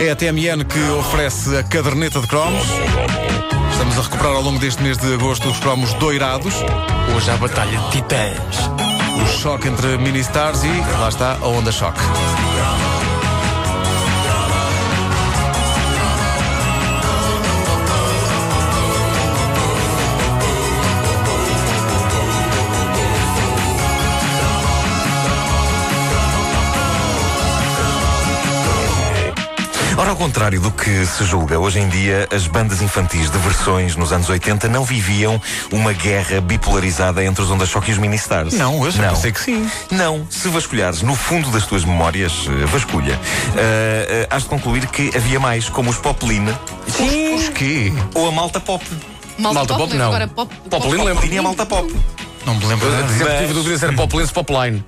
É a TMN que oferece a caderneta de cromos. Estamos a recuperar ao longo deste mês de agosto os cromos doirados. Hoje há batalha de titãs. O choque entre mini-stars e, lá está, a onda choque. Ora, ao contrário do que se julga, hoje em dia as bandas infantis de versões nos anos 80 não viviam uma guerra bipolarizada entre os Onda Choque e os Ministars. Não, eu já pensei que sim. Não, se vasculhares no fundo das tuas memórias, eh, vasculha, uh, uh, has de concluir que havia mais, como os Poplin. Sim. Os quê? Ou a Malta Pop. Malta, Malta Pop, não. Agora, pop, Poplin lembro. Poplin e a Malta Pop. Não me lembro nada. Sempre tive dúvidas se era Poplin ou Popline.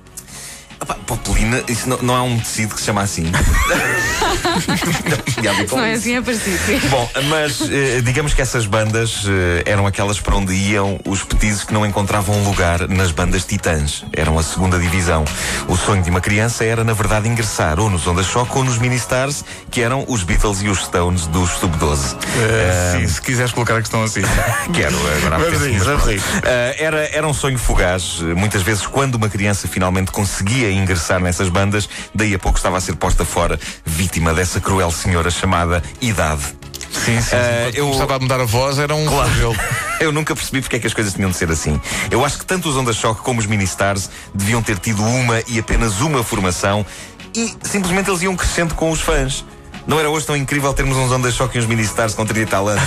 Opa, Popelina, isso não, não há um tecido que se chama assim. não é assim, é parecido. Bom, mas eh, digamos que essas bandas eh, eram aquelas para onde iam os petizes que não encontravam lugar nas bandas titãs. Eram a segunda divisão. O sonho de uma criança era, na verdade, ingressar ou nos Onda Choque ou nos Ministars, que eram os Beatles e os Stones dos Sub-12. Uh, sim, se quiseres colocar a questão assim. Quero, agora Vamos aí. Uh, era, era um sonho fugaz. Muitas vezes, quando uma criança finalmente conseguia ingressar nessas bandas, daí a pouco estava a ser posta fora, vítima dessa cruel senhora chamada idade. Sim, sim. Uh, eu estava a mudar a voz, era um claro. eu nunca percebi porque é que as coisas tinham de ser assim. Eu acho que tanto os Onda Choque como os Ministars deviam ter tido uma e apenas uma formação e simplesmente eles iam crescendo com os fãs. Não era hoje tão incrível termos uns Onda Choque e uns Ministars com 30 e tal anos?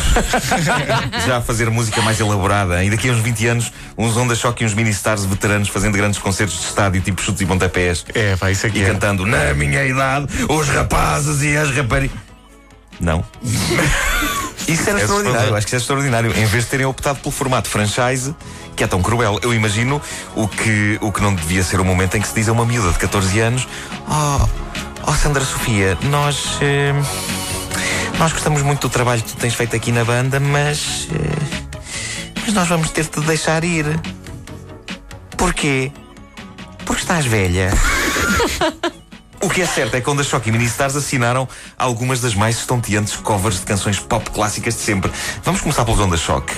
Já a fazer música mais elaborada. E daqui a uns 20 anos, uns Onda Choque e uns Ministars veteranos fazendo grandes concertos de estádio, tipo chutes e pontapés. É, vai, isso aqui. E é. cantando, na minha idade, os rapazes e as raparigas. Não. Isso era é extraordinário, acho que isso é extraordinário. Em vez de terem optado pelo formato franchise, que é tão cruel, eu imagino o que, o que não devia ser o momento em que se diz a uma miúda de 14 anos: Oh, oh Sandra Sofia, nós. Eh, nós gostamos muito do trabalho que tu tens feito aqui na banda, mas. Eh, mas nós vamos ter de te deixar ir. Porquê? Porque estás velha. O que é certo é que Onda Choque e Ministars assinaram algumas das mais estonteantes covers de canções pop clássicas de sempre. Vamos começar pelos Onda Choque.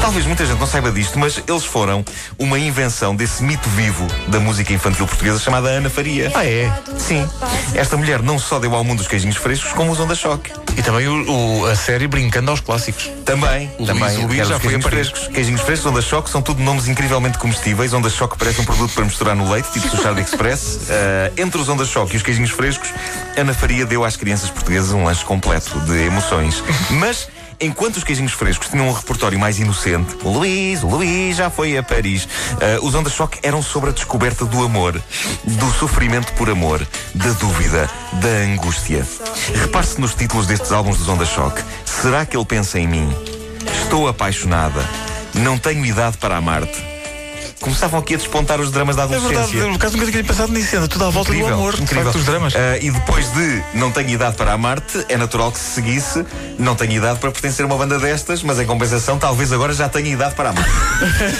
Talvez muita gente não saiba disto, mas eles foram uma invenção desse mito vivo da música infantil portuguesa chamada Ana Faria. Ah, é? Sim. Esta mulher não só deu ao mundo os queijinhos frescos, como os Onda Choque. E também o, o, a série Brincando aos Clássicos. Também. Luís, também. O Luís já foi a frescos. Queijinhos frescos, Onda Choque, são tudo nomes incrivelmente comestíveis. Onda Choque parece um produto para misturar no leite, tipo Suchard Express. Uh, entre os Onda Choque e os queijinhos frescos, Ana Faria deu às crianças portuguesas um lanche completo de emoções. Mas enquanto os queijinhos frescos tinham um repertório mais inocente, Luís, Luís já foi a Paris, uh, os Onda Choque eram sobre a descoberta do amor, do sofrimento por amor, da dúvida, da angústia. Repare-se nos títulos destes álbuns dos Onda Choque. Será que ele pensa em mim? Estou apaixonada. Não tenho idade para amar-te começavam aqui a despontar os dramas da adolescência. É verdade, no caso nunca tinha pensado nisso, anda tudo à volta incrível, do amor, incrível. Facto, os dramas. Uh, e depois de Não Tenho Idade para Amar-te, é natural que se seguisse Não Tenho Idade para pertencer a uma banda destas, mas em compensação, talvez agora já tenha idade para amar.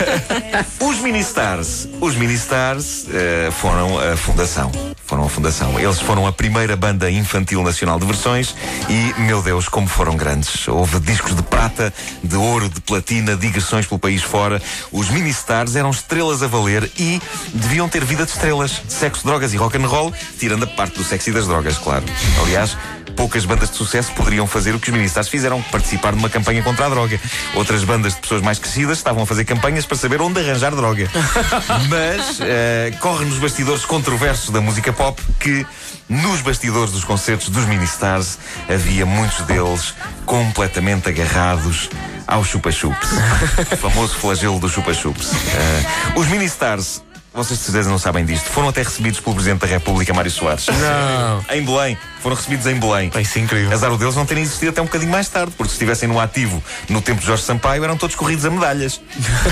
os Ministars, os Ministars uh, foram a fundação. Foram a fundação. Eles foram a primeira banda infantil nacional de versões e, meu Deus, como foram grandes. Houve discos de prata, de ouro, de platina, digressões pelo país fora. Os Ministars eram estrelas a valer e deviam ter vida de estrelas, sexo, drogas e rock and roll, tirando a parte do sexo e das drogas, claro. Aliás, poucas bandas de sucesso poderiam fazer o que os Ministars fizeram, participar de uma campanha contra a droga. Outras bandas de pessoas mais crescidas estavam a fazer campanhas para saber onde arranjar droga. Mas uh, corre nos bastidores controversos da música pop que nos bastidores dos concertos dos Ministars havia muitos deles completamente agarrados ao chupa-chups. o famoso flagelo do chupa-chups. Uh, os Ministars vocês de certeza não sabem disto. Foram até recebidos pelo Presidente da República, Mário Soares. Não. em Belém. Foram recebidos em Belém. Isso é incrível. Azar o deles não terem existido até um bocadinho mais tarde, porque se estivessem no ativo no tempo de Jorge Sampaio, eram todos corridos a medalhas.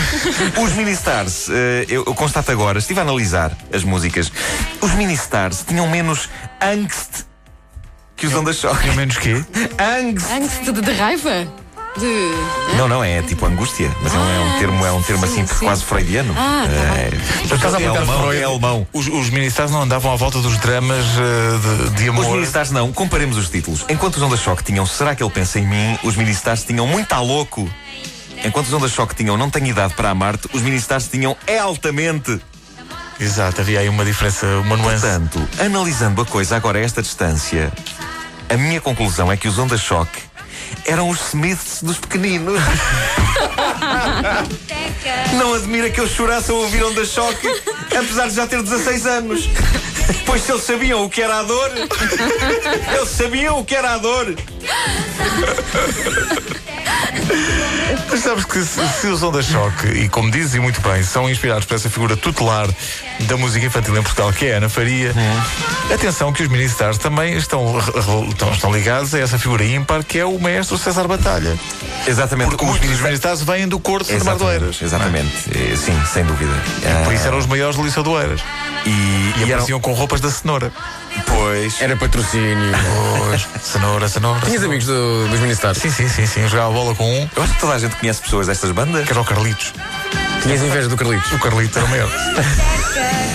os Ministars, uh, eu, constato agora, estive a analisar as músicas. Os Ministars tinham menos angst que os Onda Choque. Tinham menos quê? Angst. Angst de, de raiva? De. Não, não, é tipo angústia, mas é um- é um termo, é um termo sim, assim sim. quase freudiano. Ah, tá é, Por acaso, há é muito alemão, Freud. é alemão. Os, os ministérios não andavam à volta dos dramas eh, de, de amor. Os militares não, comparemos os títulos. Enquanto os Onda Choque tinham Será que ele pensa em mim? Os militares tinham Muito a louco. Enquanto os Onda Choque tinham Não tenho idade para amar-te, os militares tinham É altamente. Exato, havia aí uma diferença, uma nuance. Portanto, analisando a coisa agora a esta distância, a minha conclusão é que os Onda Choque eram os Smiths dos pequeninos. Não admira que eu chorasse ao ouvir Onda Choque, apesar de já ter 16 anos. Pois se eles sabiam o que era a dor, eles sabiam o que era a dor. Mas sabes que se, se os Onda Choque, e como dizes e muito bem, são inspirados por essa figura tutelar da música infantil em Portugal, que é a Ana Faria, atenção que os Ministars também estão, estão, estão ligados a essa figura ímpar que é o maestro César Batalha. Exatamente. Porque muitos dos Ministars vêm do Corte de Mardoeiras. Exatamente, Eh, sim, sem dúvida. Por Ah, isso eram os maiores do Liceu do Eiras. e, E, e eram, apareciam com roupas da cenoura. pois, Era patrocínio. Pois, cenoura, cenoura. Tinhas amigos do- dos Ministars? Sim, sim, sim, sim. Eu jogava bola com um, eu acho que toda a gente conhece pessoas destas bandas. que era o Carlitos. Tinhas inveja do Carlitos? O Carlito era o maior.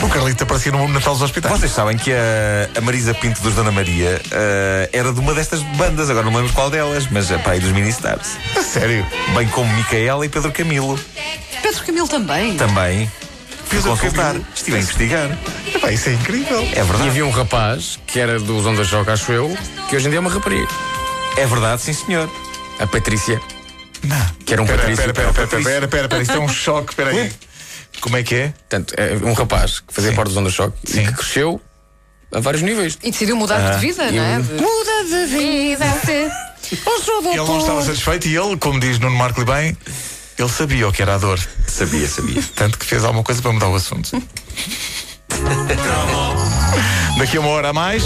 o Carlito aparecia no Natal dos Hospitais. Vocês sabem que a, a Marisa Pinto dos Dona Maria eh, era de uma destas bandas, agora não lembro qual delas, mas é pai dos Ministars. A sério. Bem como Micaela e Pedro Camilo Pedro Camilo também. também. Fui consultar, Camilo. estive a investigar. Epá, isso é incrível. É E verdade. havia um rapaz, que era dos Onda Choque, acho eu, que hoje em dia é uma rapariga. É verdade, sim senhor. A Patrícia. Não. Que era um Pera, Patrício. pera, pera, pera, pera, pera, pera, pera, isto é um choque, espera aí. Como é que é? Portanto, é um rapaz que fazia Sim. parte dos Onda Choque e Sim. que cresceu a vários níveis. E decidiu mudar de vida, não é? De- Muda de vida. Ele não estava satisfeito e ele, como diz Nuno Marco bem, ele sabia o que era a dor. Sabia, sabia. Tanto que fez alguma coisa para mudar o assunto. Daqui a uma hora a mais.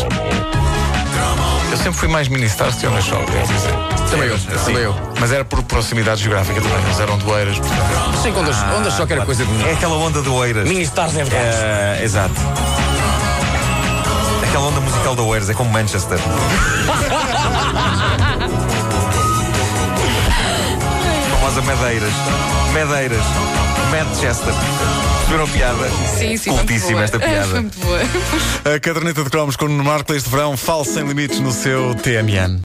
Eu sempre fui mais ministar se eu na choque, devo dizer. Também eu, também eu. Mas era por proximidade geográfica também, eles eram de Oeiras. portanto. Sei que Onda, onda Choque era coisa de. É aquela onda do Oeiras. Ministars é verdade. É, exato. Aquela onda musical do Oeiras é como Manchester. Famosa Medeiras. Medeiras. Manchester. Perceberam a piada? Sim, sim. Cultíssima esta piada. Foi muito boa. A caderneta de cromos com o Nuno Marco este verão, falo sem limites no seu TMN.